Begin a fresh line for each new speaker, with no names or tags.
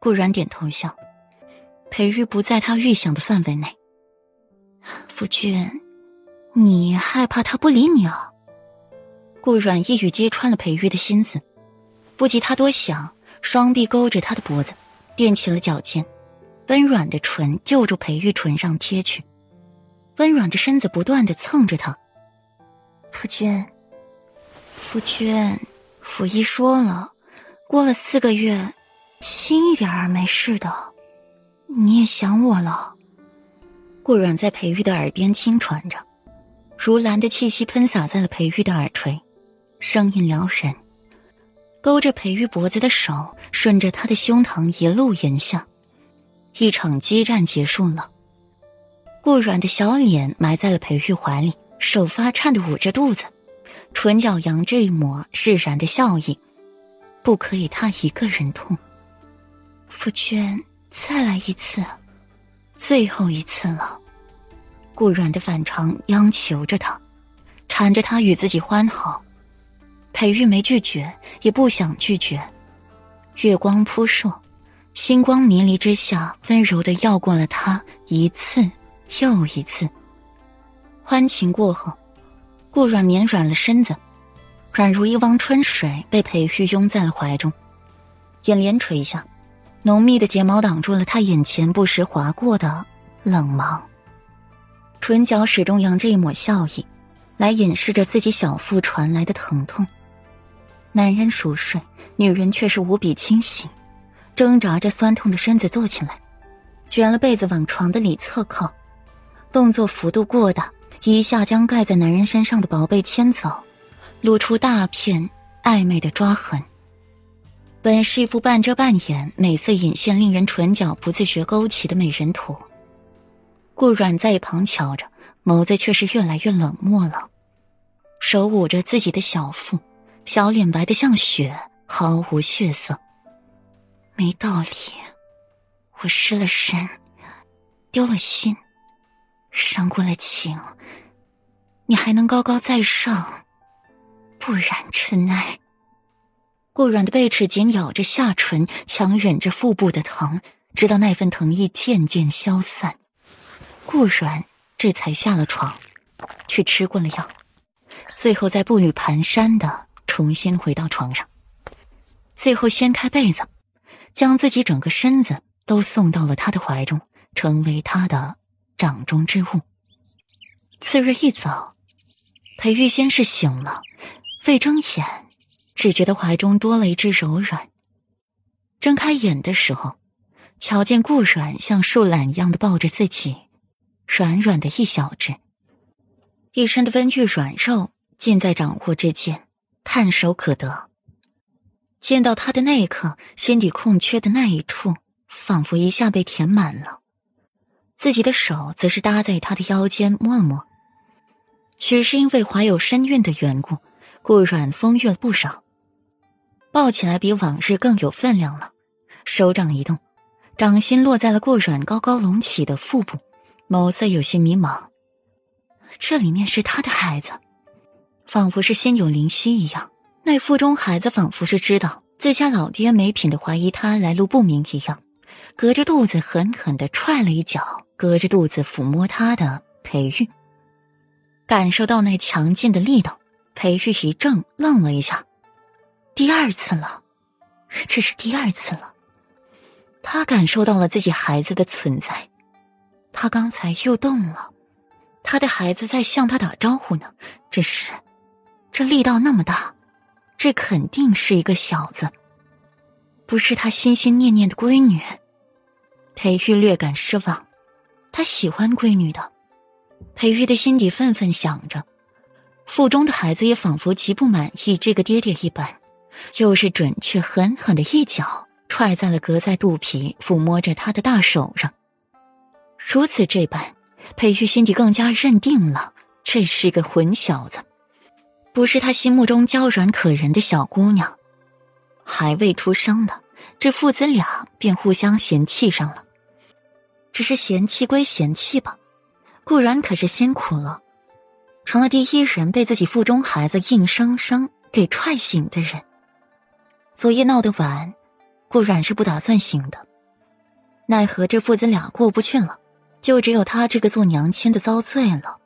顾然点头笑，裴玉不在他预想的范围内。夫君，你害怕他不理你啊？顾阮一语揭穿了裴玉的心思，不及他多想，双臂勾着他的脖子，踮起了脚尖，温软的唇就着裴玉唇上贴去，温软的身子不断的蹭着他。夫君，夫君，府医说了，过了四个月。轻一点儿，没事的。你也想我了。顾阮在裴玉的耳边轻喘着，如兰的气息喷洒在了裴玉的耳垂，声音撩人。勾着裴玉脖子的手顺着他的胸膛一路延下，一场激战结束了。顾阮的小脸埋在了裴玉怀里，手发颤的捂着肚子，唇角扬着一抹释然的笑意。不可以他一个人痛。夫君，再来一次，最后一次了。顾阮的反常央求着他，缠着他与自己欢好。裴玉没拒绝，也不想拒绝。月光扑朔，星光迷离之下，温柔的要过了他一次又一次。欢情过后，顾阮绵软了身子，软如一汪春水，被裴玉拥在了怀中，眼帘垂下。浓密的睫毛挡住了他眼前不时划过的冷芒，唇角始终扬着一抹笑意，来掩饰着自己小腹传来的疼痛。男人熟睡，女人却是无比清醒，挣扎着酸痛的身子坐起来，卷了被子往床的里侧靠，动作幅度过大，一下将盖在男人身上的薄被牵走，露出大片暧昧的抓痕。本是一副半遮半掩、美色隐现、令人唇角不自觉勾起的美人图。顾阮在一旁瞧着，眸子却是越来越冷漠了，手捂着自己的小腹，小脸白的像雪，毫无血色。没道理，我失了神，丢了心，伤过了情，你还能高高在上？不然，真爱。顾软的背齿紧咬着下唇，强忍着腹部的疼，直到那份疼意渐渐消散，顾软这才下了床，去吃过了药，最后再步履蹒跚的重新回到床上，最后掀开被子，将自己整个身子都送到了他的怀中，成为他的掌中之物。次日一早，裴玉先是醒了，未睁眼。只觉得怀中多了一只柔软。睁开眼的时候，瞧见顾软像树懒一样的抱着自己，软软的一小只，一身的温玉软肉尽在掌握之间，探手可得。见到他的那一刻，心底空缺的那一处，仿佛一下被填满了。自己的手则是搭在他的腰间摸了摸，许是因为怀有身孕的缘故，顾软丰腭了不少。抱起来比往日更有分量了，手掌一动，掌心落在了顾软高高隆起的腹部，眸色有些迷茫。这里面是他的孩子，仿佛是心有灵犀一样。那腹中孩子仿佛是知道自家老爹没品的怀疑他来路不明一样，隔着肚子狠狠的踹了一脚，隔着肚子抚摸他的裴玉。感受到那强劲的力道，裴玉一怔，愣了一下。第二次了，这是第二次了。他感受到了自己孩子的存在，他刚才又动了，他的孩子在向他打招呼呢。这是，这力道那么大，这肯定是一个小子，不是他心心念念的闺女。裴玉略感失望，他喜欢闺女的。裴玉的心底愤愤想着，腹中的孩子也仿佛极不满意这个爹爹一般。又是准确狠狠的一脚踹在了隔在肚皮、抚摸着他的大手上。如此这般，裴玉心底更加认定了这是个混小子，不是他心目中娇软可人的小姑娘。还未出生呢，这父子俩便互相嫌弃上了。只是嫌弃归嫌弃吧，固然可是辛苦了，成了第一人被自己腹中孩子硬生生给踹醒的人。昨夜闹得晚，顾阮是不打算醒的。奈何这父子俩过不去了，就只有他这个做娘亲的遭罪了。